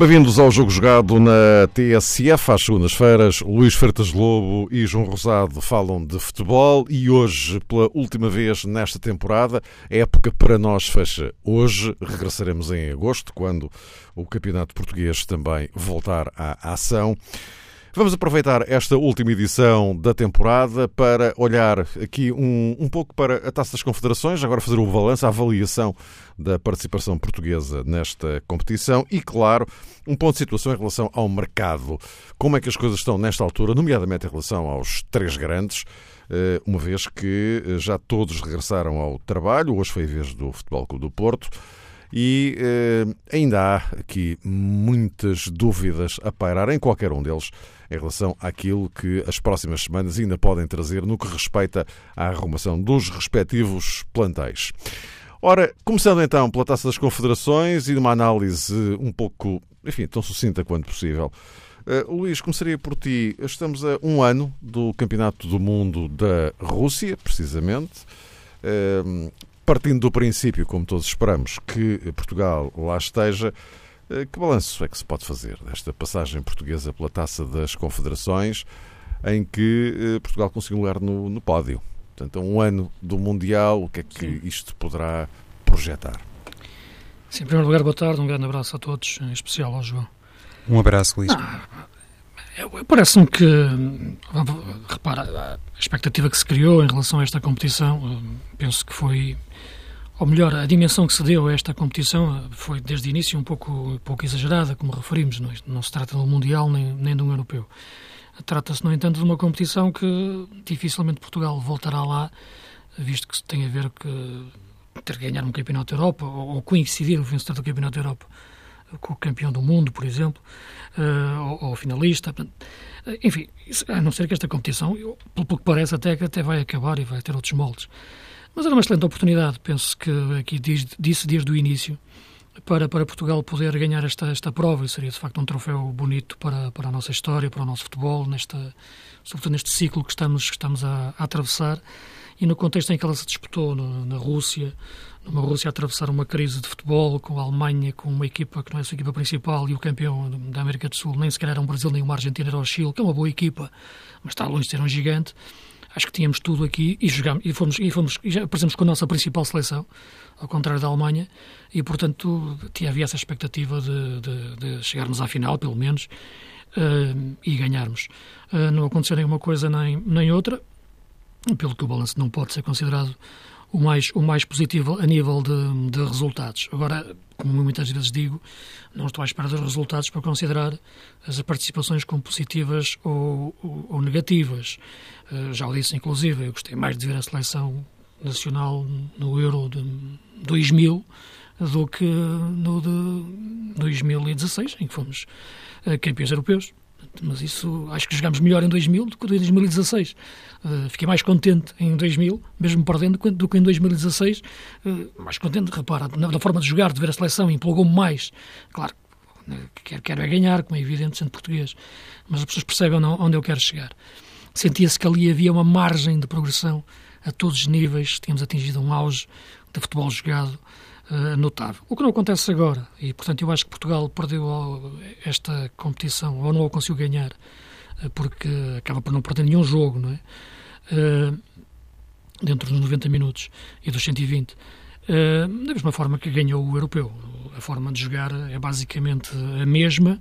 Bem-vindos ao Jogo Jogado na TSF. Às segundas-feiras, Luís Freitas Lobo e João Rosado falam de futebol e hoje, pela última vez nesta temporada, a época para nós fecha hoje. Regressaremos em agosto, quando o Campeonato Português também voltar à ação. Vamos aproveitar esta última edição da temporada para olhar aqui um, um pouco para a Taça das Confederações, agora fazer o balanço, a avaliação da participação portuguesa nesta competição e, claro, um ponto de situação em relação ao mercado. Como é que as coisas estão nesta altura, nomeadamente em relação aos três grandes, eh, uma vez que eh, já todos regressaram ao trabalho, hoje foi a vez do Futebol Clube do Porto, e eh, ainda há aqui muitas dúvidas a pairar em qualquer um deles em relação àquilo que as próximas semanas ainda podem trazer no que respeita à arrumação dos respectivos plantéis. Ora, começando então pela Taça das Confederações e de uma análise um pouco, enfim, tão sucinta quanto possível. Uh, Luís, começaria por ti. Estamos a um ano do Campeonato do Mundo da Rússia, precisamente. Uh, partindo do princípio, como todos esperamos, que Portugal lá esteja, uh, que balanço é que se pode fazer desta passagem portuguesa pela Taça das Confederações, em que Portugal conseguiu um lugar no, no pódio? Portanto, a um ano do Mundial, o que é que Sim. isto poderá projetar? Sim, em primeiro lugar, boa tarde, um grande abraço a todos, em especial ao João. Um abraço, Luís. Ah, Parece-me que, repara, a expectativa que se criou em relação a esta competição, penso que foi, ou melhor, a dimensão que se deu a esta competição foi desde o início um pouco, um pouco exagerada, como referimos, não, não se trata de um Mundial nem, nem de um Europeu. Trata-se, no entanto, de uma competição que dificilmente Portugal voltará lá, visto que tem a ver que ter que ganhar um campeonato da Europa ou, ou coincidir o vencedor do campeonato da Europa com o campeão do mundo, por exemplo, uh, ou, ou finalista. Eh, enfim, a não ser que esta competição, pelo que parece, até até vai acabar e vai ter outros moldes. Mas era uma excelente oportunidade, penso que aqui disse desde o início, para, para Portugal poder ganhar esta, esta prova e seria de facto um troféu bonito para, para a nossa história, para o nosso futebol, nesta, sobretudo neste ciclo que estamos, que estamos a, a atravessar e no contexto em que ela se disputou no, na Rússia, numa Rússia a atravessar uma crise de futebol, com a Alemanha, com uma equipa que não é a sua equipa principal e o campeão da América do Sul, nem sequer era um Brasil nem uma Argentina, era o Chile, que é uma boa equipa, mas está longe de ser um gigante. Acho que tínhamos tudo aqui e jogamos, e fomos, e fomos, e já aparecemos com a nossa principal seleção, ao contrário da Alemanha, e portanto havia essa expectativa de, de, de chegarmos à final, pelo menos, uh, e ganharmos. Uh, não aconteceu nenhuma coisa nem, nem outra, pelo que o balanço não pode ser considerado o mais, o mais positivo a nível de, de resultados. Agora, como muitas vezes digo, não estou à espera dos resultados para considerar as participações como positivas ou, ou, ou negativas. Uh, já o disse, inclusive, eu gostei mais de ver a seleção nacional no Euro de 2000 do que no de 2016, em que fomos uh, campeões europeus. Mas isso, acho que jogamos melhor em 2000 do que em 2016. Uh, fiquei mais contente em 2000, mesmo perdendo, do que em 2016. Uh, mais contente, repara, na, na, forma de jogar, de ver a seleção, empolgou-me mais. Claro, quero, quero é ganhar, como é evidente, sendo português. Mas as pessoas percebem onde eu quero chegar. Sentia-se que ali havia uma margem de progressão a todos os níveis, tínhamos atingido um auge de futebol jogado uh, notável. O que não acontece agora, e portanto eu acho que Portugal perdeu esta competição, ou não a conseguiu ganhar, uh, porque acaba por não perder nenhum jogo, não é? Uh, dentro dos 90 minutos e dos 120. Uh, da mesma forma que ganhou o europeu. A forma de jogar é basicamente a mesma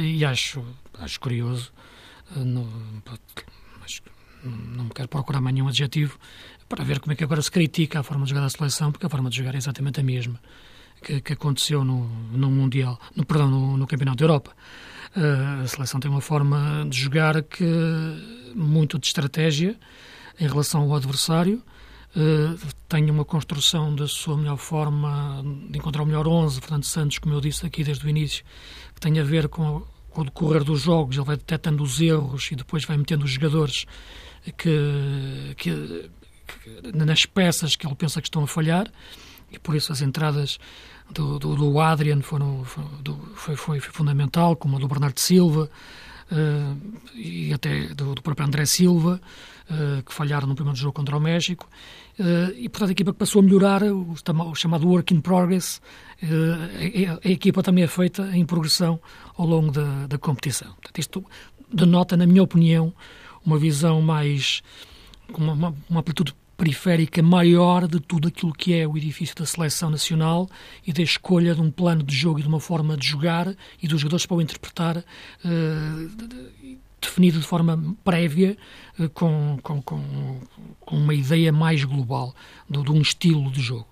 e acho, acho curioso, uh, no, não me quero procurar mais nenhum adjetivo, para ver como é que agora se critica a forma de jogar da seleção, porque a forma de jogar é exatamente a mesma que, que aconteceu no, no Mundial, no, perdão, no, no Campeonato da Europa. Uh, a seleção tem uma forma de jogar que muito de estratégia em relação ao adversário, uh, tem uma construção da sua melhor forma de encontrar o melhor 11, Fernando Santos, como eu disse aqui desde o início, que tem a ver com, com o decorrer dos jogos, ele vai detectando os erros e depois vai metendo os jogadores que, que, que, nas peças que ele pensa que estão a falhar e por isso as entradas do, do, do Adrian foram, do, foi, foi, foi, fundamental, como a do Bernardo Silva uh, e até do, do, próprio André Silva, uh, que falharam no primeiro jogo contra o México. Uh, e, portanto, a equipa que passou a melhorar, o, o chamado work in progress, a, a, equipa também é feita em progressão ao longo da, da competição. Portanto, isto denota, na minha opinião, uma visão mais. Uma, uma, uma amplitude periférica maior de tudo aquilo que é o edifício da seleção nacional e da escolha de um plano de jogo e de uma forma de jogar e dos jogadores para o interpretar uh, definido de forma prévia uh, com, com, com, com, uma ideia mais global de, de um estilo de jogo.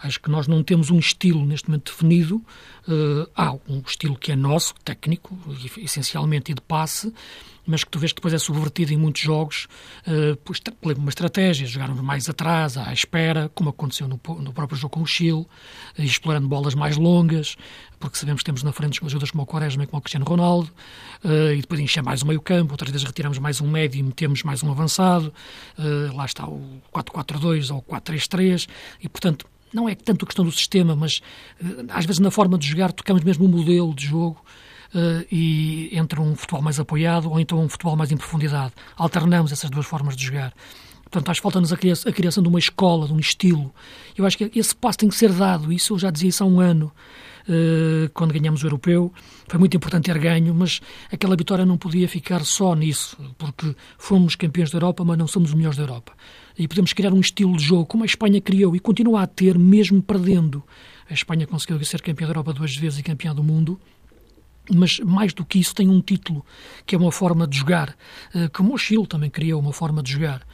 Acho que nós não temos um estilo neste momento definido. Uh, há um estilo que é nosso, técnico, essencialmente, e de passe, mas que tu vês que depois é subvertido em muitos jogos uh, por uma estratégia, jogarmos mais atrás, à espera, como aconteceu no, no próprio jogo com o Chile, uh, explorando bolas mais longas, porque sabemos que temos na frente jogadores como o Quaresma e como o Cristiano Ronaldo, uh, e depois encher mais o meio campo, outras vezes retiramos mais um médio e metemos mais um avançado, uh, lá está o 4-4-2 ou o 4-3-3, e portanto não é tanto a questão do sistema, mas às vezes na forma de jogar tocamos mesmo um modelo de jogo e entre um futebol mais apoiado ou então um futebol mais em profundidade. Alternamos essas duas formas de jogar. Portanto, acho que falta-nos a, criação de uma escola, de um estilo. Eu acho que esse passo tem que ser dado. Isso eu já dizia isso há um ano, uh, quando ganhamos o Europeu. Foi muito importante ter ganho, mas aquela vitória não podia ficar só nisso, porque fomos campeões da Europa, mas não somos os melhores da Europa. E podemos criar um estilo de jogo, como a Espanha criou e continua a ter, mesmo perdendo. A Espanha conseguiu ser campeã da Europa duas vezes e campeã do mundo mas mais do que isso tem um título que é uma forma de jogar, como o Chile também criou uma forma de jogar.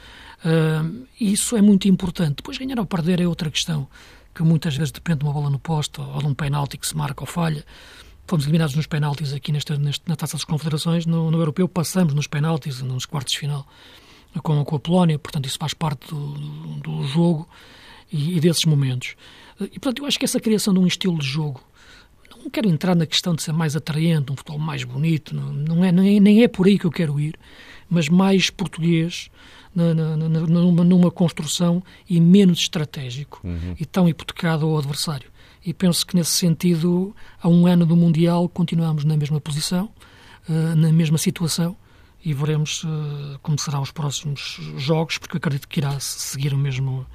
Uh, isso é muito importante. Depois ganhar ou perder é outra questão, que muitas vezes depende de uma bola no posto ou de um penalti que se marca ou falha. Fomos eliminados nos penaltis aqui nesta, nesta, na Taça das Confederações, no, no Europeu passamos nos penaltis, nos quartos de final, com, com a Polónia, portanto isso faz parte do, do, do jogo e, e desses momentos. E portanto eu acho que essa criação de um estilo de jogo não quero entrar na questão de ser mais atraente, um futebol mais bonito, não, não é, nem, nem é por aí que eu quero ir, mas mais português, na, na, numa, numa, construção e menos estratégico uhum. e tão hipotecado ao adversário. E penso que nesse sentido, há um ano do Mundial, continuamos na mesma posição, uh, na mesma situação e veremos uh, como serão os próximos jogos, porque acredito que irá seguir o mesmo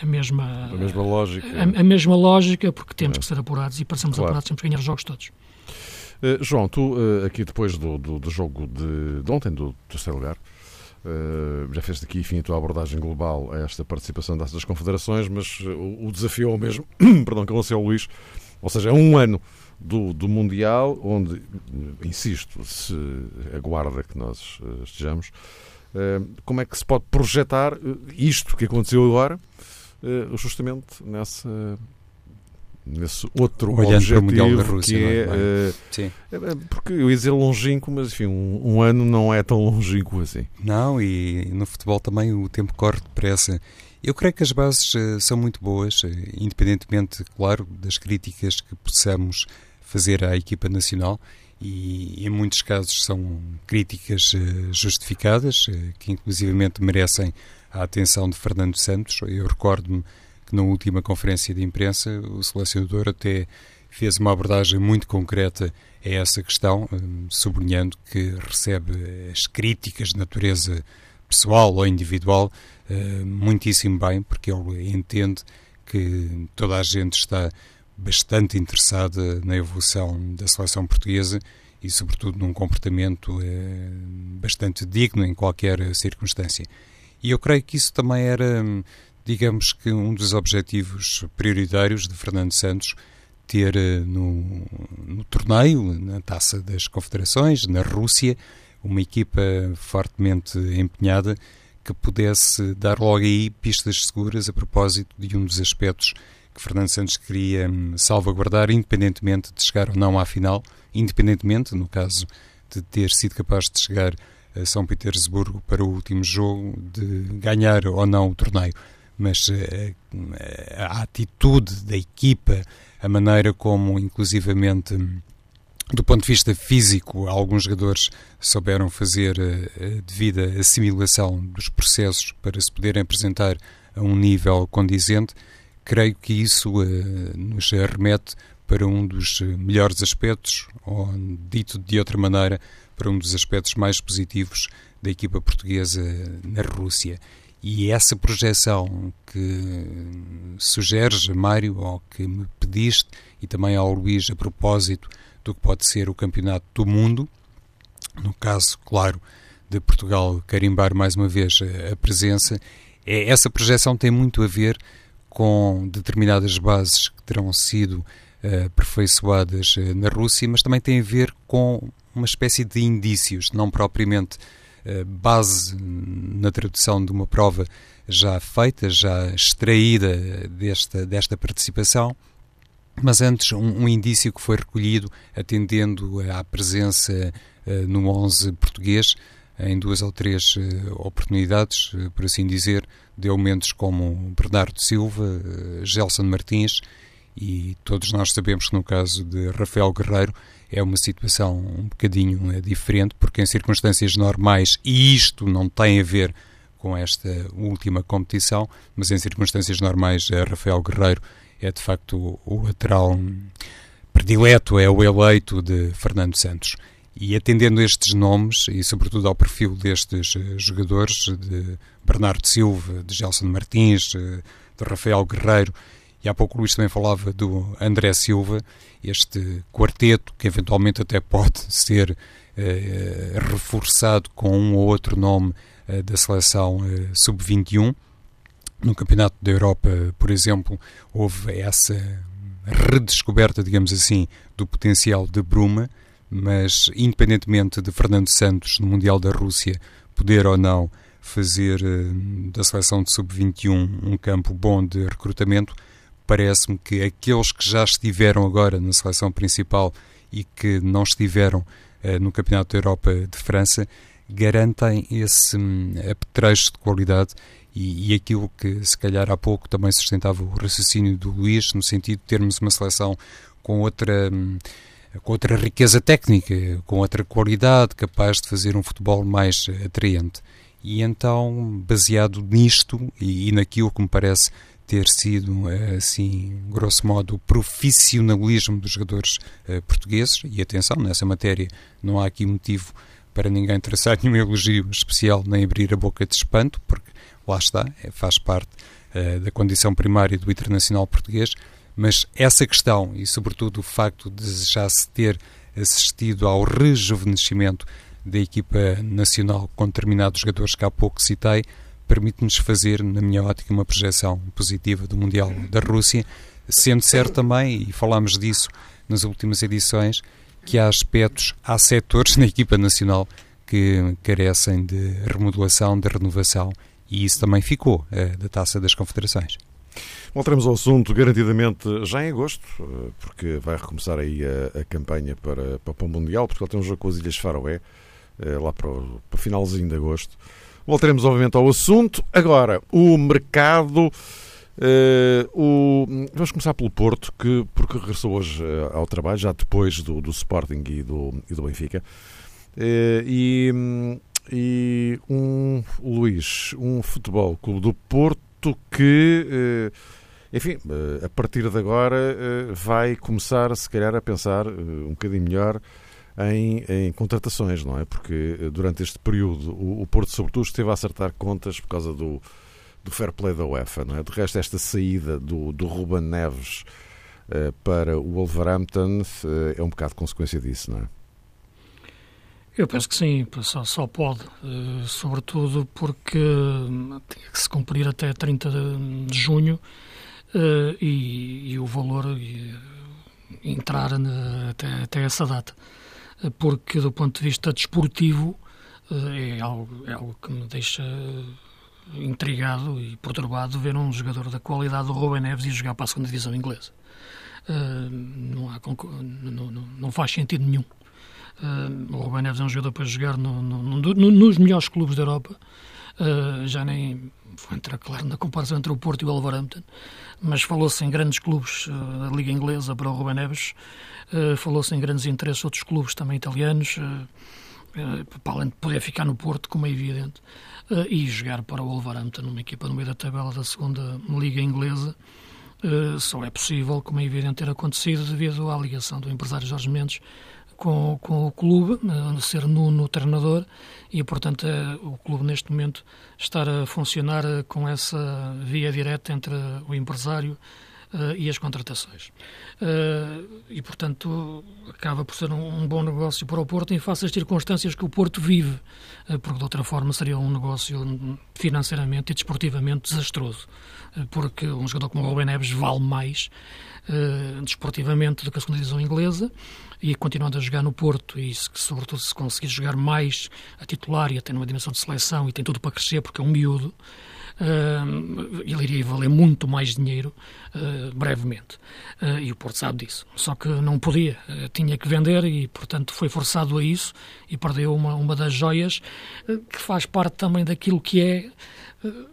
a mesma, a mesma lógica. A, a mesma lógica, porque temos é. que ser apurados e para sermos claro. apurados temos que ganhar os jogos todos. Uh, João, tu uh, aqui depois do, do, do jogo de, de, ontem, do terceiro lugar, uh, já fez aqui, enfim, a tua abordagem global a esta participação das confederações, mas o, o desafio é o mesmo, perdão, que lancei ao Luís, ou seja, é um ano do, do Mundial, onde, insisto, se aguarda que nós estejamos, como é que se pode projetar isto que aconteceu agora, justamente nessa nesse outro Olhando objetivo para o da Rússia, que é, é? Uh. É, é, porque eu ia dizer longínquo, mas enfim, um, um, ano não é tão longínquo assim. Não, e no futebol também o tempo corre depressa. Eu creio que as bases uh, são muito boas, uh, independentemente, claro, das críticas que possamos fazer à equipa nacional e em muitos casos são críticas justificadas, que inclusivamente merecem a atenção de Fernando Santos. Eu recordo-me que na última conferência de imprensa o selecionador até fez uma abordagem muito concreta a essa questão, hum, sublinhando que recebe as críticas de natureza pessoal ou individual hum, muitíssimo bem, porque ele entende que toda a gente está bastante interessada na evolução da seleção portuguesa e, sobretudo, num comportamento hum, bastante digno em qualquer circunstância. E eu creio que isso também era, digamos que, um dos objetivos prioritários de Fernando Santos, ter eh, no, no torneio, na taça das confederações, na Rússia, uma equipa fortemente empenhada que pudesse dar logo aí pistas seguras a propósito de um dos aspectos que Fernando Santos queria hum, salvaguardar, independentemente de chegar ou não à final, independentemente, no caso de ter sido capaz de chegar São Petersburgo para o último jogo, de ganhar ou não o torneio. Mas a, eh, a atitude da equipa, a maneira como, inclusivamente, do ponto de vista físico, alguns jogadores souberam fazer a, a devida assimilação dos processos para se poderem apresentar a um nível condizente, creio que isso nos remete para um dos melhores aspectos, ou dito de outra maneira, para um dos aspectos mais positivos da equipa portuguesa na Rússia. E essa projeção que sugeres, Mário, ou que me pediste, e também ao Luís, a propósito do que pode ser o Campeonato do Mundo, no caso, claro, de Portugal carimbar mais uma vez a presença, é, essa projeção tem muito a ver com determinadas bases que terão sido uh, aperfeiçoadas uh, na Rússia, mas também tem a ver com uma espécie de indícios, não propriamente uh, base na tradução de uma prova já feita, já extraída desta, desta participação, mas antes um, um indício que foi recolhido atendendo à presença no 11 português em duas ou três uh, oportunidades, por assim dizer, de elementos como Bernardo Silva, Gelson Martins e todos nós sabemos que no caso de Rafael Guerreiro é uma situação um bocadinho diferente, porque em circunstâncias normais, e isto não tem a ver com esta última competição, mas em circunstâncias normais Rafael Guerreiro é de facto o lateral predileto, é o eleito de Fernando Santos. E atendendo a estes nomes e, sobretudo, ao perfil destes uh, jogadores, de Bernardo Silva, de Gelson Martins, uh, de Rafael Guerreiro, e há pouco o Luís também falava do André Silva, este quarteto que eventualmente até pode ser uh, reforçado com um ou outro nome da seleção sub-21. No Campeonato da Europa, por exemplo, houve essa redescoberta, digamos assim, do potencial de Bruma mas independentemente de Fernando Santos no Mundial da Rússia poder ou não fazer uh, da seleção de sub-21 um campo bom de recrutamento, parece-me que aqueles que já estiveram agora na seleção principal e que não estiveram uh, no Campeonato da Europa de França garantem esse um, apetrecho de qualidade e, e, aquilo que se calhar há pouco também sustentava o raciocínio do Luís, no sentido de termos uma seleção com outra. Um, com outra riqueza técnica, com outra qualidade, capaz de fazer um futebol mais atraente. E então, baseado nisto e, e naquilo que me parece ter sido, assim, grosso modo, o profissionalismo dos jogadores uh, portugueses, e atenção, nessa matéria não há aqui motivo para ninguém traçar nenhum elogio especial nem abrir a boca de espanto, porque lá está, é, faz parte uh, da condição primária do internacional português, mas essa questão e, sobretudo, o facto de já se ter assistido ao rejuvenescimento da equipa nacional com determinados jogadores que há pouco citei, permite-nos fazer, na minha ótica, uma projeção positiva do Mundial da Rússia, sendo certo também, e falámos disso nas últimas edições, que há aspectos, há setores na equipa nacional que carecem de remodelação, de renovação, e isso também ficou eh, da Taça das Confederações. Voltaremos ao assunto garantidamente já em agosto, eh, porque vai recomeçar aí a, a campanha para, para o Mundial, porque ele tem um jogo com as Ilhas Faroé, eh, lá para o, para o finalzinho de agosto. Voltaremos, obviamente, ao assunto. Agora, o mercado. Uh, o... Vamos começar pelo Porto, que, porque regressou hoje uh, ao trabalho, já depois do, do Sporting e do, e do Benfica. Uh, e, e um Luís, um futebol clube do Porto que enfim, a partir de agora vai começar, se calhar, a pensar um bocadinho melhor em, em, contratações, não é? Porque durante este período o, o, Porto, sobretudo, esteve a acertar contas por causa do, do fair play da UEFA, não é? De resto, esta saída do, do Ruben Neves uh, para o Wolverhampton uh, é um bocado consequência disso, não é? Eu penso que sim, só, só pode, uh, sobretudo porque tinha que se cumprir até 30 de, junho e, e, o valor entrar na, até, até, essa data. Porque, do ponto de vista desportivo, uh, é, algo, é algo que me deixa intrigado e perturbado ver um jogador da qualidade do Ruben Neves ir jogar para a segunda divisão inglesa. não, há, não, faz sentido nenhum. o Ruben Neves é um jogador para jogar no, no, no, nos melhores clubes da Europa. Uh, já nem vou entrar, claro, na comparação entre o Porto e o Wolverhampton, mas falou-se em grandes clubes da Liga Inglesa para o Ruben Neves, uh, falou-se em grandes interesses outros clubes também italianos, para além de poder ficar no Porto, como é evidente, e jogar para o Wolverhampton, uma equipa no meio da tabela da segunda Liga Inglesa, só é possível, como é evidente, ter acontecido devido à ligação do empresário Jorge Mendes com, com o clube, ser Nuno treinador, e portanto o clube neste momento estar a funcionar com essa via direta entre o empresário uh, e as contratações. Uh, e, portanto, acaba por ser um, um, bom negócio para o Porto em face às circunstâncias que o Porto vive, uh, porque de outra forma seria um negócio financeiramente e desportivamente desastroso, porque um jogador como o Ruben Neves vale mais desportivamente do que a segunda divisão inglesa e continuando a jogar no Porto e se, sobretudo se conseguir jogar mais a titular e até numa dimensão de seleção e tem tudo para crescer porque é um miúdo, uh, ele iria valer muito mais dinheiro uh, brevemente. Uh, e o Porto sabe disso. Só que não podia, tinha que vender e, portanto, foi forçado a isso e perdeu uma, uma das joias que faz parte também daquilo que é.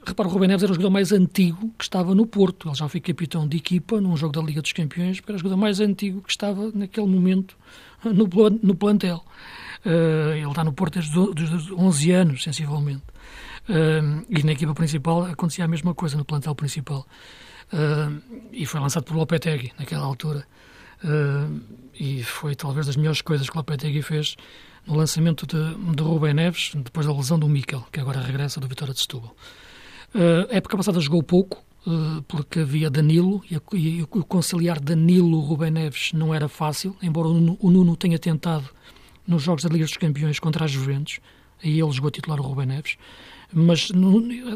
Repara, o Rubem Neves era o jogador mais antigo que estava no Porto. Ele já foi capitão de equipa num jogo da Liga dos Campeões, era o jogador mais antigo que estava naquele momento no, no plantel. Ele está no Porto desde, desde 11 anos, sensivelmente. Uh, e na equipa principal acontecia a mesma coisa, no plantel principal. Uh, e foi lançado por Lopetegui naquela altura. Uh, e foi talvez das melhores coisas que Lopetegui fez no lançamento de, de Rubem Neves, depois da lesão do Mikel, que agora regressa do Vitória de Setúbal. Uh, a época passada jogou pouco, porque havia Danilo, e, e, o conciliar Danilo-Rubem Neves não era fácil, embora o Nuno, o Nuno tenha tentado nos Jogos da Liga dos Campeões contra as Juventus, aí ele jogou a titular o Rubem Neves, mas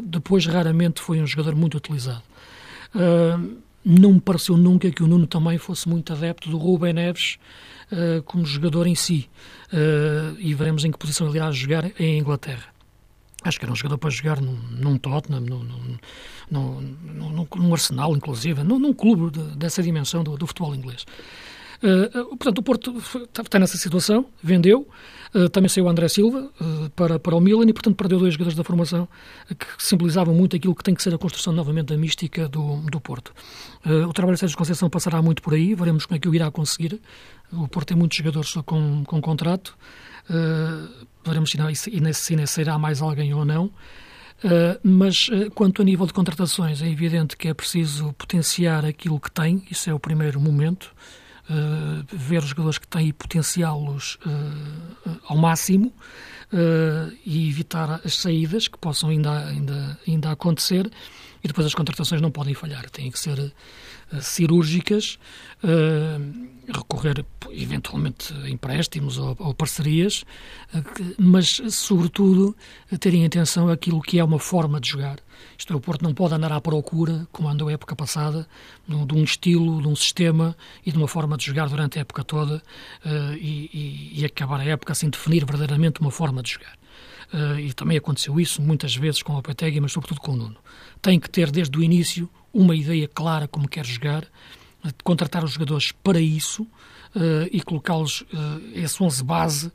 depois raramente foi um jogador muito utilizado. Uh, não me pareceu nunca que o Nuno também fosse muito adepto do Rubem Neves uh, como jogador em si. Uh, e veremos em que posição ele irá jogar em Inglaterra. Acho que era um jogador para jogar num, num Tottenham, num, num, num, Arsenal, inclusive, num clube de, dessa dimensão do, do futebol inglês. Uh, portanto, o Porto está nessa situação, vendeu, uh, também saiu o André Silva uh, para, para o Milan e, portanto, perdeu dois jogadores da formação que simbolizavam muito aquilo que tem que ser a construção novamente da mística do, do Porto. o trabalho de Sérgio Conceição passará muito por aí, veremos como é que o irá conseguir. O Porto tem muitos jogadores com, com contrato, veremos se, se, se irá mais alguém ou não. Uh, mas uh, quanto a nível de contratações, é evidente que é preciso potenciar aquilo que tem, isso é o primeiro momento. Uh, ver os jogadores que têm e potenciá-los uh, ao máximo uh, e evitar as saídas que possam ainda, ainda, ainda acontecer. E depois as contratações não podem falhar, têm que ser cirúrgicas, recorrer eventualmente a empréstimos ou, ou parcerias, mas sobretudo terem atenção àquilo que é uma forma de jogar. Isto é, o Porto não pode andar à procura, como andou a época passada, de um estilo, de um sistema e de uma forma de jogar durante a época toda uh, e, e, acabar a época sem definir verdadeiramente uma forma de jogar. Uh, e também aconteceu isso muitas vezes com o Lopetegui, mas sobretudo com o Nuno. Tem que ter desde o início uma ideia clara como quer jogar, uh, contratar os jogadores para isso, Uh, e colocá-los, uh, esse 11 base,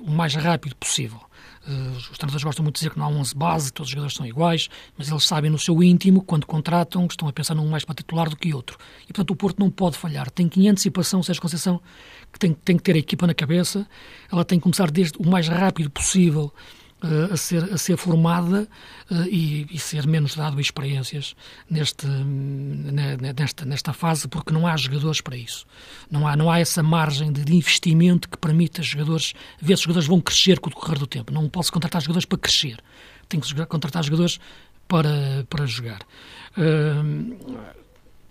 o mais rápido possível. Uh, os treinadores gostam muito de dizer que não há 11 base, todos os jogadores são iguais, mas eles sabem no seu íntimo, quando contratam, que estão a pensar num mais para titular do que outro. E, portanto, o Porto não pode falhar. Tem que, em antecipação, Sérgio Conceição, que tem, tem que ter a equipa na cabeça, ela tem que começar desde o mais rápido possível a, ser, a ser formada uh, e, e, ser menos dado a experiências neste, nesta, nesta fase, porque não há jogadores para isso. Não há, não há essa margem de, investimento que permita jogadores, ver se os jogadores vão crescer com o decorrer do tempo. Não posso contratar jogadores para crescer. Tenho que contratar jogadores para, para jogar. Uh,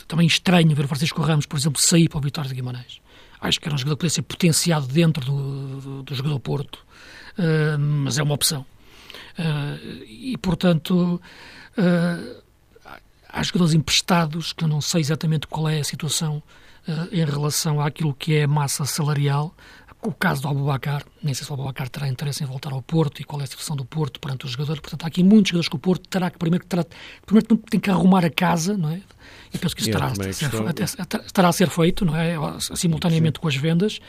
também estranho ver o Francisco Ramos, por exemplo, sair para o Vitória de Guimarães. Acho que era um jogador que podia ser potenciado dentro do, do, do jogador Porto uh, mas é uma opção. Uh, e, portanto, uh, há jogadores emprestados que eu não sei exatamente qual é a situação em relação àquilo que é a massa salarial. O caso do Abubacar, nem sei se o Abubacar terá interesse em voltar ao Porto e qual é a situação do Porto perante os jogadores. Portanto, há aqui muitos jogadores que o Porto terá que primeiro, terá, primeiro tem que arrumar a casa, não é? E penso que isso a ser, estará a ser feito, não é? Simultaneamente Sim. com as vendas.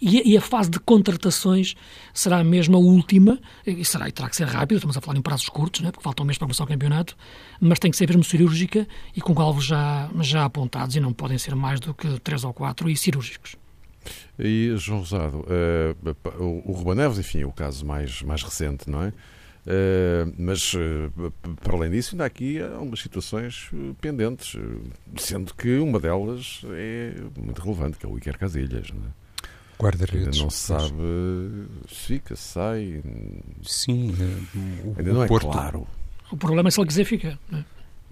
E, e, a fase de contratações será mesmo a última, e, será, e terá que ser rápida, estamos a falar em prazos curtos, né, porque falta um mês para começar o campeonato, mas tem que ser mesmo cirúrgica e com alvos já, já apontados, e não podem ser mais do que três ou quatro, e cirúrgicos. E, João Rosado, uh, o Ruba Neves, enfim, o caso mais, mais recente, não é? Uh, mas, uh, para além disso, ainda há aqui algumas situações pendentes, sendo que uma delas é muito relevante, que é o Iker Casilhas. Não é? Guarda-redes. Não se sabe se fica, se sai. Sim, o, ainda não é Porto. claro. O problema é se ele quiser ficar. Não, é?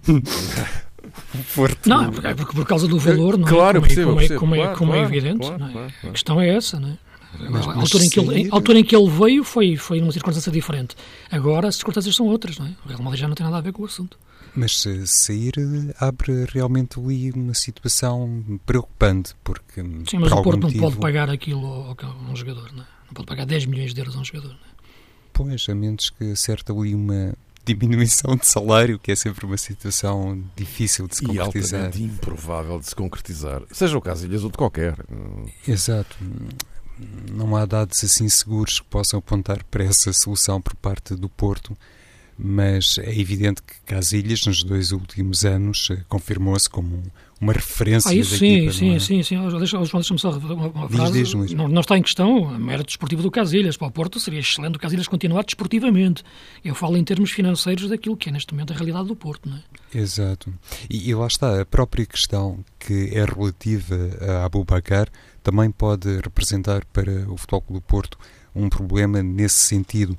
não porque, porque, por causa do valor, não é? Claro, como, percebo, é, como, é, como, é, como é evidente. a questão é essa, não é? Mas, a, altura em que ele, a altura em que ele veio foi, foi numa circunstância diferente. Agora as circunstâncias são outras, não é? O Real Madrid já não tem nada a ver com o assunto. Mas se sair abre realmente ali uma situação preocupante, porque. Sim, mas o Porto motivo... não pode pagar aquilo a um jogador, não é? Não pode pagar 10 milhões de euros a um jogador, não é? Pois, a menos que acerte ali uma diminuição de salário, que é sempre uma situação difícil de se concretizar. E improvável de se concretizar. Seja o caso de Ilhas ou de qualquer. Exato. Não há dados assim seguros que possam apontar para essa solução por parte do Porto mas é evidente que Casilhas, nos dois últimos anos, eh, confirmou-se como uma referência ah, isso da sim, equipa, sim, é? sim, sim. Deixa, deixa-me só uma, uma diz, frase. Diz, diz, não, não, está em questão o mérito desportivo do Casilhas. Para o Porto seria excelente o Casilhas continuar desportivamente. Eu falo em termos financeiros daquilo que é neste momento a realidade do Porto, não é? Exato. E, e lá está, a própria questão que é relativa a Abu Bakar também pode representar para o Futebol Clube do Porto um problema nesse sentido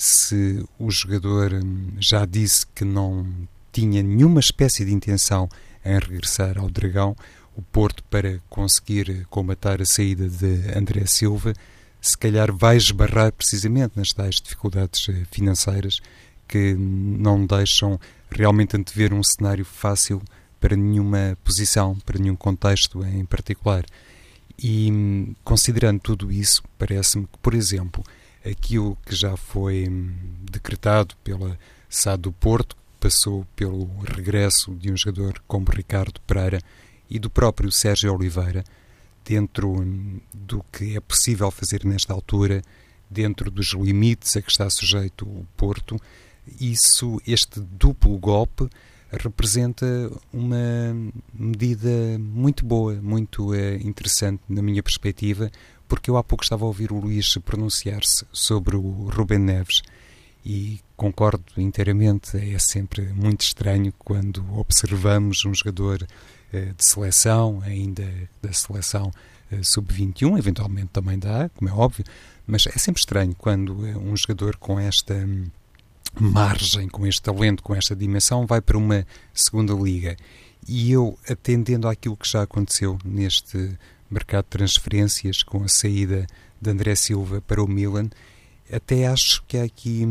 se o jogador hum, já disse que não tinha nenhuma espécie de intenção em regressar ao Dragão, o Porto, para conseguir comatar a saída de André Silva, se calhar vai esbarrar precisamente nas tais dificuldades eh, financeiras que não deixam realmente antever um cenário fácil para nenhuma posição, para nenhum contexto em particular. E hum, considerando tudo isso, parece-me que, por exemplo, aquilo que já foi hum, decretado pela SAD do Porto, passou pelo regresso de um jogador como Ricardo Pereira e do próprio Sérgio Oliveira, dentro hum, do que é possível fazer nesta altura, dentro dos limites a que está sujeito o Porto, isso, este duplo golpe, representa uma medida muito boa, muito é, interessante na minha perspectiva, porque eu há pouco estava a ouvir o Luís pronunciar-se sobre o Rubem Neves e concordo inteiramente. É sempre muito estranho quando observamos um jogador eh, de seleção, ainda da seleção eh, sub-21, eventualmente também dá, como é óbvio, mas é sempre estranho quando eh, um jogador com esta hum, margem, com este talento, com esta dimensão, vai para uma segunda liga. E eu, atendendo àquilo que já aconteceu neste mercado de transferências com a saída de André Silva para o Milan, até acho que há aqui,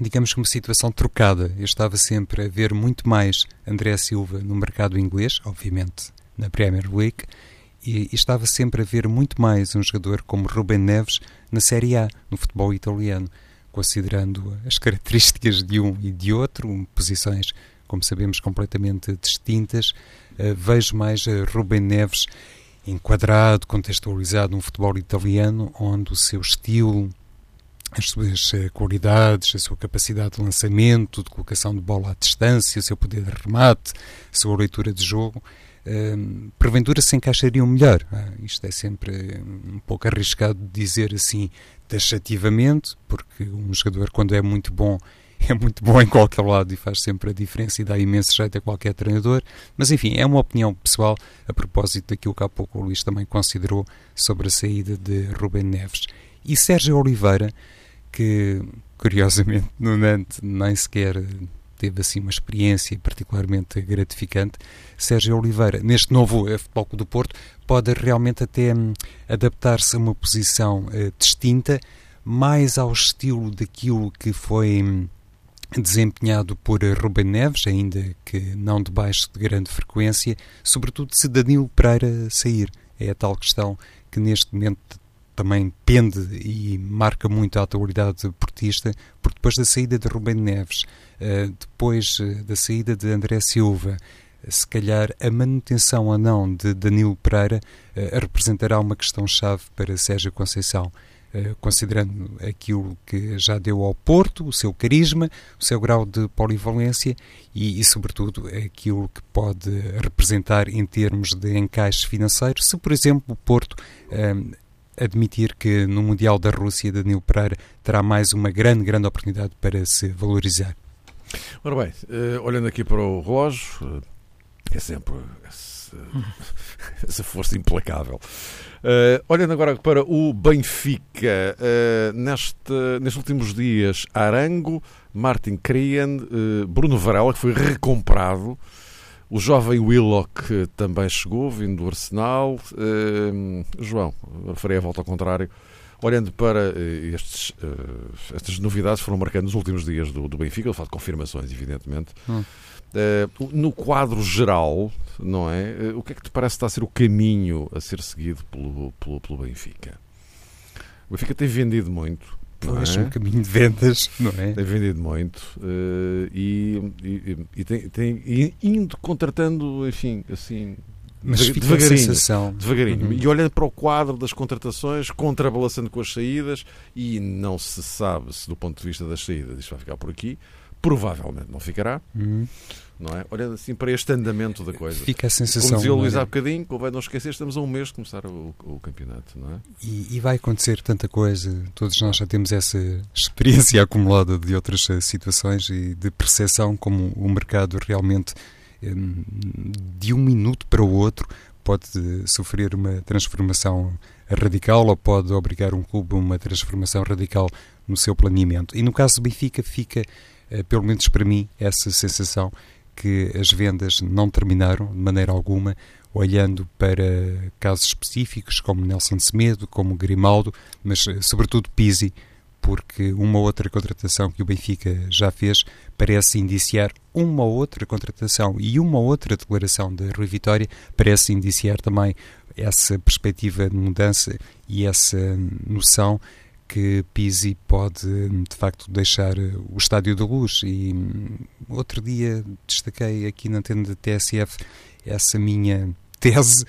digamos que uma situação trocada. Eu estava sempre a ver muito mais André Silva no mercado inglês, obviamente na Premier League, e, e estava sempre a ver muito mais um jogador como Ruben Neves na Série A, no futebol italiano, considerando as características de um e de outro, posições, como sabemos, completamente distintas. Uh, vejo mais uh, Ruben Neves enquadrado, contextualizado num futebol italiano onde o seu estilo, as suas eh, qualidades, a sua capacidade de lançamento, de colocação de bola à distância, o seu poder de remate, a sua leitura de jogo, eh, porventura se encaixariam melhor. Ah, isto é sempre um pouco arriscado dizer assim taxativamente, porque um jogador, quando é muito bom, é muito bom em qualquer lado e faz sempre a diferença e dá imenso jeito a qualquer treinador. Mas enfim, é uma opinião pessoal a propósito daquilo que há pouco o Luís também considerou sobre a saída de Rubem Neves. E Sérgio Oliveira, que curiosamente no Nantes nem sequer teve assim uma experiência particularmente gratificante. Sérgio Oliveira, neste novo Futebol do Porto, pode realmente até hum, adaptar-se a uma posição uh, distinta, mais ao estilo daquilo que foi hum, desempenhado por Ruben Neves, ainda que não debaixo de grande frequência, sobretudo se Danilo Pereira sair. É a tal questão que neste momento também pende e marca muito a atualidade portista, porque depois da saída de Ruben Neves, eh, depois eh, da saída de André Silva, se calhar a manutenção ou não de Danilo Pereira eh, representará uma questão-chave para Sérgio Conceição. Eh, considerando aquilo que já deu ao Porto, o seu carisma, o seu grau de polivalência e, e, sobretudo, aquilo que pode representar em termos de encaixe financeiro. Se, por exemplo, o Porto um, admitir que no Mundial da Rússia, Danilo Pereira terá mais uma grande, grande oportunidade para se valorizar. Ora bem, uh, olhando aqui para o relógio, uh, é sempre esse, essa força implacável. Uh, olhando agora para o Benfica, neste, nestes últimos dias, Arango, Martin Krian, Bruno Varela, que foi recomprado, o jovem Willock também chegou, vindo do Arsenal. Uh, João, farei a volta ao contrário. Olhando para uh, estes, uh, estas novidades foram marcando nos últimos dias do, do Benfica, falo de confirmações, evidentemente. Hum. No quadro geral, não é? o que é que te parece estar a ser o caminho a ser seguido pelo, pelo, pelo Benfica? O Benfica tem vendido muito, Pois, é? um caminho de vendas, não é? Tem vendido muito uh, e, e, e, tem, tem indo contratando, enfim, assim, mas devagarinho, sensação. devagarinho. Uhum. E olhando para o quadro das contratações, contrabalançando com as saídas, e não se sabe se do ponto de vista das saídas isto vai ficar por aqui, provavelmente não ficará. Uhum não é? Olhando assim para este andamento da coisa. Fica a sensação. Como dizia o Luís há bocadinho, convém não esquecer, estamos a um mês de começar o, o campeonato, não é? E, e, vai acontecer tanta coisa, todos nós já temos essa experiência acumulada de outras eh, situações e de percepção como o mercado realmente de um minuto para o outro pode sofrer uma transformação radical ou pode obrigar um clube a uma transformação radical no seu planeamento. E no caso do Benfica fica, eh, pelo menos para mim, essa sensação que as vendas não terminaram de maneira alguma, olhando para casos específicos como Nelson Semedo, como Grimaldo, mas eh, sobretudo Pizzi, porque uma outra contratação que o Benfica já fez parece indiciar uma outra contratação e uma outra declaração de Rui Vitória parece indiciar também essa perspectiva de mudança e essa noção que Pizzi pode de facto deixar o Estádio da Luz. E hum, outro dia destaquei aqui na antena da TSF essa minha tese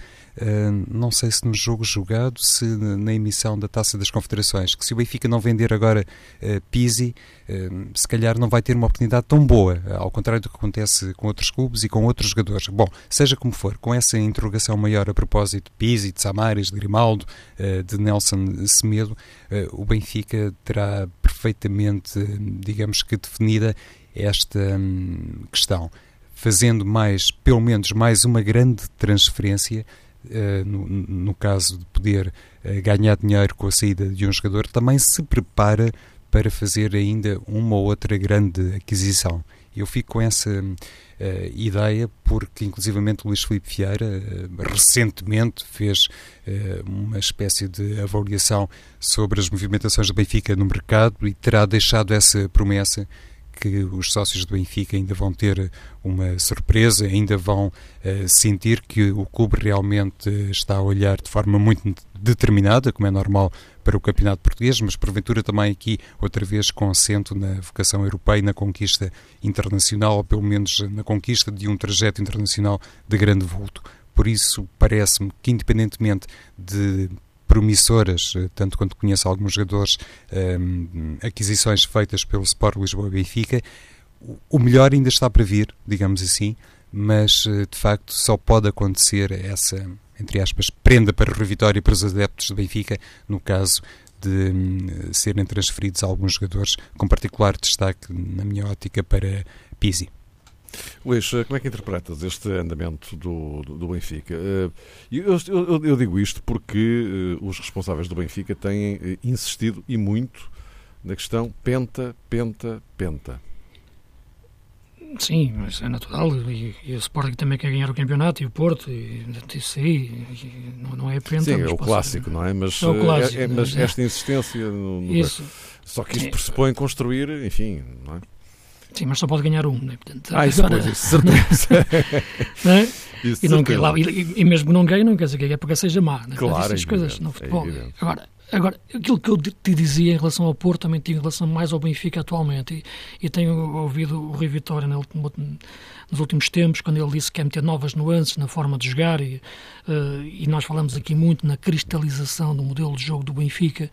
não sei se no jogo jogado, se na emissão da Taça das Confederações, que se o Benfica não vender agora Pizzi, uh, se calhar não vai ter uma oportunidade tão boa, ao contrário do que acontece com outros clubes e com outros jogadores. Bom, seja como for, com essa interrogação maior a propósito de Pizzi, de Samaris, de Grimaldo, de Nelson Semedo, o Benfica terá perfeitamente, digamos que definida esta um, questão fazendo mais, pelo menos mais uma grande transferência no, no, caso de poder uh, ganhar dinheiro com a saída de um jogador, também se prepara para fazer ainda uma ou outra grande aquisição. Eu fico com essa uh, ideia porque, inclusivamente, o Luís Filipe Vieira recentemente fez uma espécie de avaliação sobre as movimentações do Benfica no mercado e terá deixado essa promessa que os sócios do Benfica ainda vão ter uma surpresa, ainda vão uh, sentir que o clube realmente está a olhar de forma muito determinada, como é normal para o Campeonato Português, mas porventura também aqui outra vez com acento na vocação europeia e na conquista internacional, ou pelo menos na conquista de um trajeto internacional de grande vulto. Por isso, parece-me que, independentemente de promissoras, eh, tanto quanto conheço alguns jogadores, um, ehm, aquisições feitas pelo Sport Lisboa e Benfica. O melhor ainda está para vir, digamos assim, mas eh, de facto só pode acontecer essa, entre aspas, prenda para o Vitória e para os adeptos do Benfica, no caso de um, serem transferidos alguns jogadores, com particular destaque, na minha ótica, para Pizzi. Luís, como é que interpretas este andamento do, do, do Benfica? Eh, eu, eu, eu, digo isto porque eh, os responsáveis do Benfica têm eh, insistido e muito na questão penta, penta, penta. Sim, mas é natural. E, e o Sporting também quer ganhar o campeonato e o Porto, e isso aí não, não é penta. Sim, é o clássico, não é? Mas, é o clássico, é, é, mas esta insistência. No, no, isso. Só que isto pressupõe construir, enfim, não é? Sim, mas só pode ganhar um, né? Portanto, ah, isso, agora, pois, isso, certeza. né? isso, e, não, e, e, mesmo que não ganhe, não quer dizer que a época seja má. Né? Claro, Essas é coisas no futebol. É agora, agora, aquilo que eu te dizia em relação ao Porto, também tinha em relação mais ao Benfica atualmente. E, e tenho ouvido o Rui Vitória no, nos últimos tempos, quando ele disse que quer meter novas nuances na forma de jogar. E, uh, e nós falamos aqui muito na cristalização do modelo de jogo do Benfica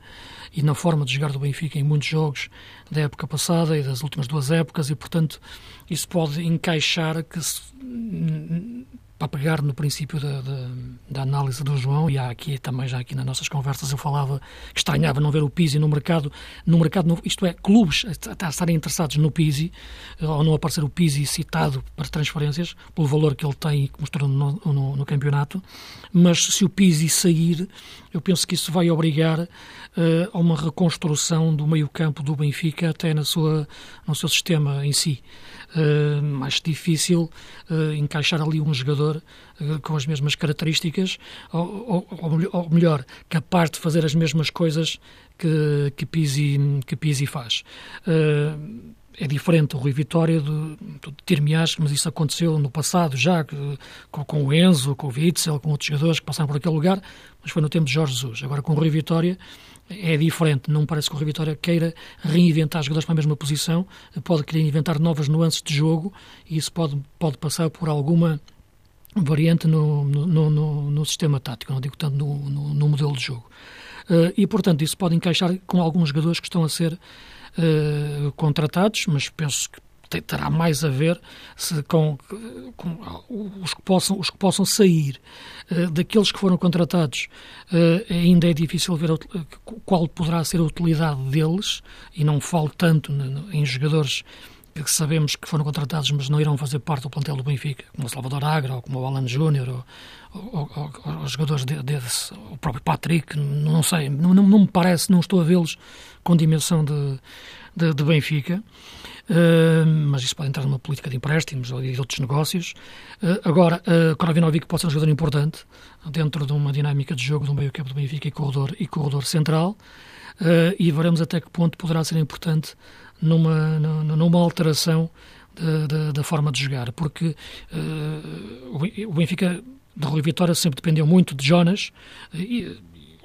e na forma de jogar do Benfica em muitos jogos da época passada e das últimas duas épocas e, portanto, isso pode encaixar que se, para pegar no princípio da, da, da, análise do João, e há aqui também, já aqui nas nossas conversas, eu falava que estranhava não ver o Pizzi no mercado, no mercado isto é, clubes a, a estarem interessados no Pizzi, ou não aparecer o Pizzi citado para transferências, pelo valor que ele tem e que mostrou no, no, no campeonato, mas se o Pizzi sair, eu penso que isso vai obrigar uh, a uma reconstrução do meio-campo do Benfica, até na sua, no seu sistema em si. Uh, mais difícil uh, encaixar ali um jogador uh, com as mesmas características, ou, ou, ou, melhor, capaz de fazer as mesmas coisas que, que, Pizzi, que Pizzi faz é diferente o Rui Vitória do, do Tirmias, mas isso aconteceu no passado já, com, com, o Enzo, com o Witzel, com outros jogadores que passaram por aquele lugar, mas foi no tempo de Jorge Jesus. Agora com o Rui Vitória é diferente, não parece que o Rui Vitória queira reinventar jogadores para a mesma posição, pode querer inventar novas nuances de jogo e isso pode, pode passar por alguma variante no, no, no, no sistema tático, não digo tanto no, no modelo de jogo. Uh, e, portanto, isso pode encaixar com alguns jogadores que estão a ser uh, contratados, mas penso que terá mais a ver com, com, os, que possam, os que possam sair uh, daqueles que foram contratados. Uh, ainda é difícil ver qual poderá ser a utilidade deles, e não falo tanto em jogadores que sabemos que foram contratados, mas não irão fazer parte do plantel do Benfica, como o Salvador Agra, ou como o Alan Júnior, ou, ou, ou, os jogadores de, de, o próprio Patrick, não sei, não, não, não me parece, não estou a vê-los com dimensão de, de, de Benfica. Uh, mas isso pode entrar numa política de empréstimos ou de outros negócios. Uh, agora, uh, Koravinovic pode ser um jogador importante dentro de uma dinâmica de jogo do meio campo do Benfica e corredor, e corredor central, uh, e veremos até que ponto poderá ser importante numa, numa alteração da forma de jogar, porque o Benfica de Rui Vitória sempre dependeu muito de Jonas, e,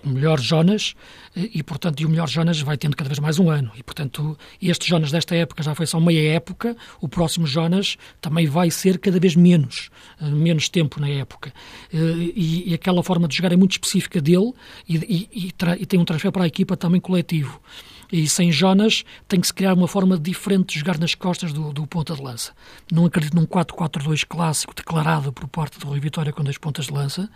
o melhor Jonas e, portanto, e o melhor Jonas vai tendo cada vez mais um ano. E, portanto, este Jonas desta época já foi só meia época, o próximo Jonas também vai ser cada vez menos, eh, menos tempo na época. Eh, e, e aquela forma de jogar é muito específica dele e, e, e tem um transfer para a equipa também coletivo. E sem Jonas tem que se criar uma forma diferente de jogar nas costas do, do ponta de lança. Não acredito num 4-4-2 clássico declarado por parte do Rui Vitória com dois pontas de lança.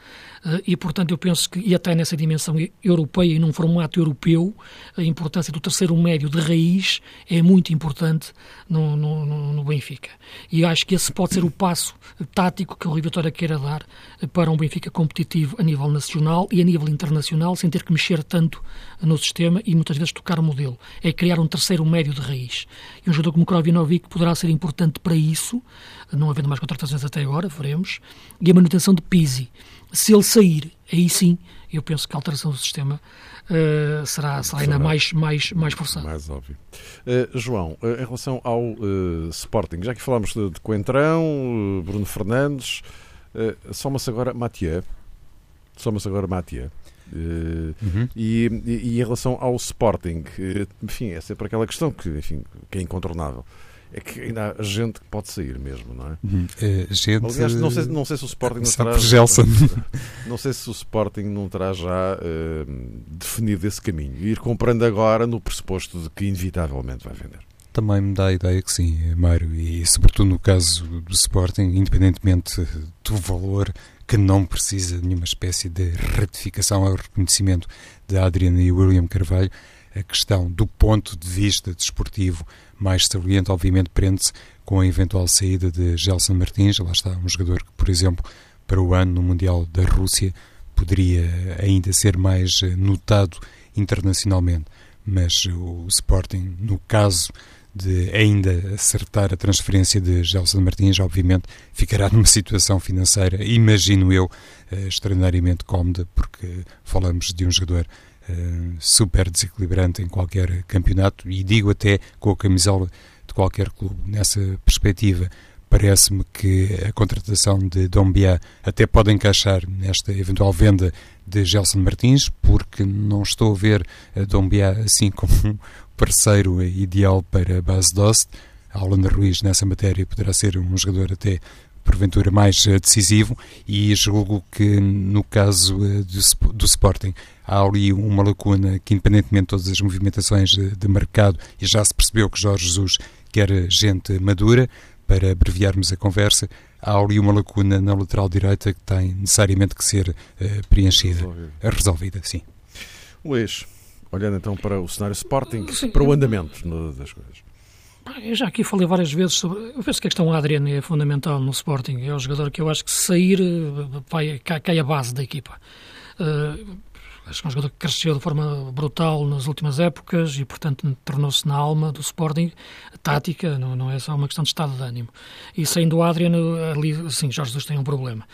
Eh, e, portanto, eu penso que, e até nessa dimensão europeia e num formato europeu, a importância do terceiro médio de raiz é muito importante no, no, no Benfica. E acho que esse pode ser o passo tático que o Rui Vitória queira dar para um Benfica competitivo a nível nacional e a nível internacional, sem ter que mexer tanto no sistema e muitas vezes tocar o modelo É criar um terceiro médio de raiz. E um jogador como Krovinovic poderá ser importante para isso, não havendo mais contratações até agora, veremos, e a manutenção de Pisi. Se ele sair, aí sim, eu penso que a alteração do sistema uh, será, será ainda mais, mais, mais forçada. Mais óbvio. Uh, João, uh, em relação ao Sporting, já que falámos de, de Coentrão, Bruno Fernandes, soma-se agora Mathieu. Soma-se agora Mathieu. Uh, uhum. e, e, em relação ao Sporting, uh, enfim, é sempre aquela questão que, enfim, que é incontornável. É que ainda há gente que pode sair mesmo, não é? Uhum. Uh, gente, Aliás, não sei, não sei se o Sporting não terá. Não sei se o Sporting não terá já definido esse caminho. Ir comprando agora no pressuposto de que inevitavelmente vai vender também me dá a ideia que sim, Mário, e sobretudo no caso do Sporting, independentemente do valor que não precisa de nenhuma espécie de ratificação ou reconhecimento de Adriana e William Carvalho, a questão do ponto de vista desportivo mais saliente, obviamente, prende-se com a eventual saída de Gelson Martins. Lá está, um jogador que, por exemplo, para o ano no Mundial da Rússia poderia ainda ser mais notado internacionalmente. Mas o Sporting, no caso de ainda acertar a transferência de Gelson Martins, obviamente ficará numa situação financeira, imagino eu, uh, extraordinariamente cómoda, porque falamos de um jogador uh, super desequilibrante em qualquer campeonato e digo até com a camisola de qualquer clube. Nessa perspectiva, parece-me que a contratação de Dombia até pode encaixar nesta eventual venda de Gelson Martins, porque não estou a ver a Dombia assim como parceiro ideal para a base Dost. Alan Ruiz nessa matéria poderá ser um jogador até porventura mais eh, decisivo e julgo que no caso eh, do, do Sporting há ali uma lacuna que independentemente de todas as movimentações de, de mercado e já se percebeu que Jorge Jesus quer gente madura para abreviarmos a conversa, há ali uma lacuna na lateral direita que tem necessariamente que ser preenchida, resolvida. resolvida, sim. Luís, olhando então para o cenário Sporting, sim. para o andamento das coisas. Eu já aqui falei várias vezes sobre. Eu penso que a questão Adriano é fundamental no Sporting. É o jogador que eu acho que sair vai, cai, cai a base da equipa. Uh, acho que é um jogador que cresceu de forma brutal nas últimas épocas e, portanto, tornou-se na alma do Sporting tática, não, não é só uma questão de estado de ânimo. E saindo o Adriano, ali, sim, Jorge Jesus tem um problema.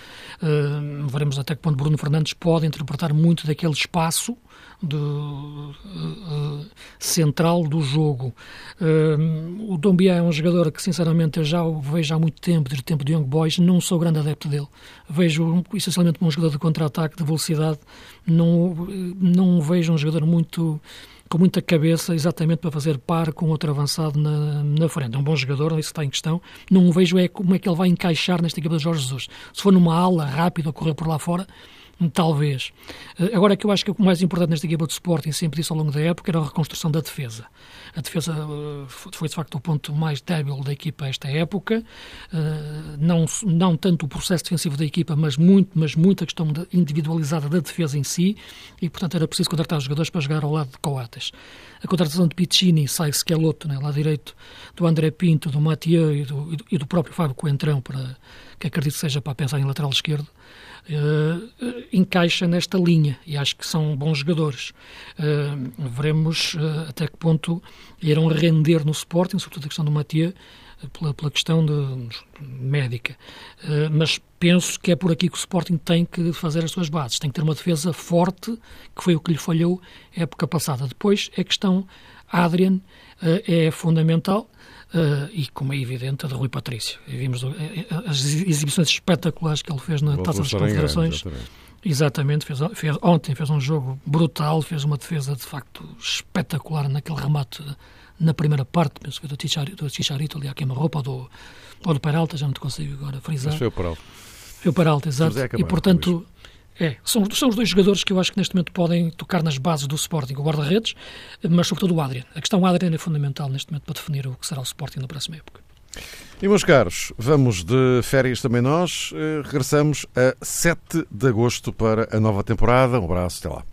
Uh, veremos até que ponto Bruno Fernandes pode interpretar muito daquele espaço do, uh, central do jogo. Uh, o Dombia é um jogador que, sinceramente, eu já o vejo há muito tempo, desde o tempo de Young Boys, não sou grande adepto dele. Vejo essencialmente um jogador de contra-ataque, de velocidade, não, não vejo um jogador muito com muita cabeça exatamente para fazer par com outro avançado na, na frente. É um bom jogador, isso está em questão. Não vejo é como é que ele vai encaixar nesta equipa de Jorge Jesus. Se for numa ala rápida correr por lá fora, Talvez. Eh, agora, que eu acho que o mais importante nesta equipa de Sporting, sempre disse ao longo da época, era a reconstrução da defesa. A defesa eh, foi, de facto, o ponto mais débil da equipa esta época. Eh, não, não tanto o processo defensivo da equipa, mas muito, mas muito a questão individualizada da defesa em si. E, portanto, era preciso contratar os jogadores para jogar ao lado de Coates. A contratação de Piccini, sai Schelotto, né, lá direito, do André Pinto, do Mathieu e do, e do próprio Fábio Coentrão, para, que acredito seja para pensar em lateral esquerdo uh, encaixa nesta linha e acho que são bons jogadores. Uh, veremos uh, até que ponto irão render no Sporting, sobretudo a questão do Matia, pela, pela, questão de, médica. mas penso que é por aqui que o Sporting tem que fazer as suas bases. Tem que ter uma defesa forte, que foi o que lhe falhou a época passada. Depois, a questão Adrian é fundamental Uh, e, como é evidente, a de Rui Patrício. E vimos uh, as exibições espetaculares que ele fez na Taça das Confederações. Exatamente, fez, fez, ontem fez um jogo brutal, fez uma defesa de facto espetacular naquele remate na primeira parte, penso que foi do Chicharito, do Chicharito ali à queima-roupa, ou do, ou do Peralta, já não te consigo agora frisar. Mas foi o Peralta. Foi o Peralta, exato. É e portanto, é, são, são os dois jogadores que eu acho que neste momento podem tocar nas bases do Sporting, o guarda-redes, mas sobretudo o Adrian. A questão Adrian é fundamental neste momento para definir o que será o Sporting na próxima época. E meus caros, vamos de férias também nós. Eh, regressamos a 7 de agosto para a nova temporada. Um abraço, até lá.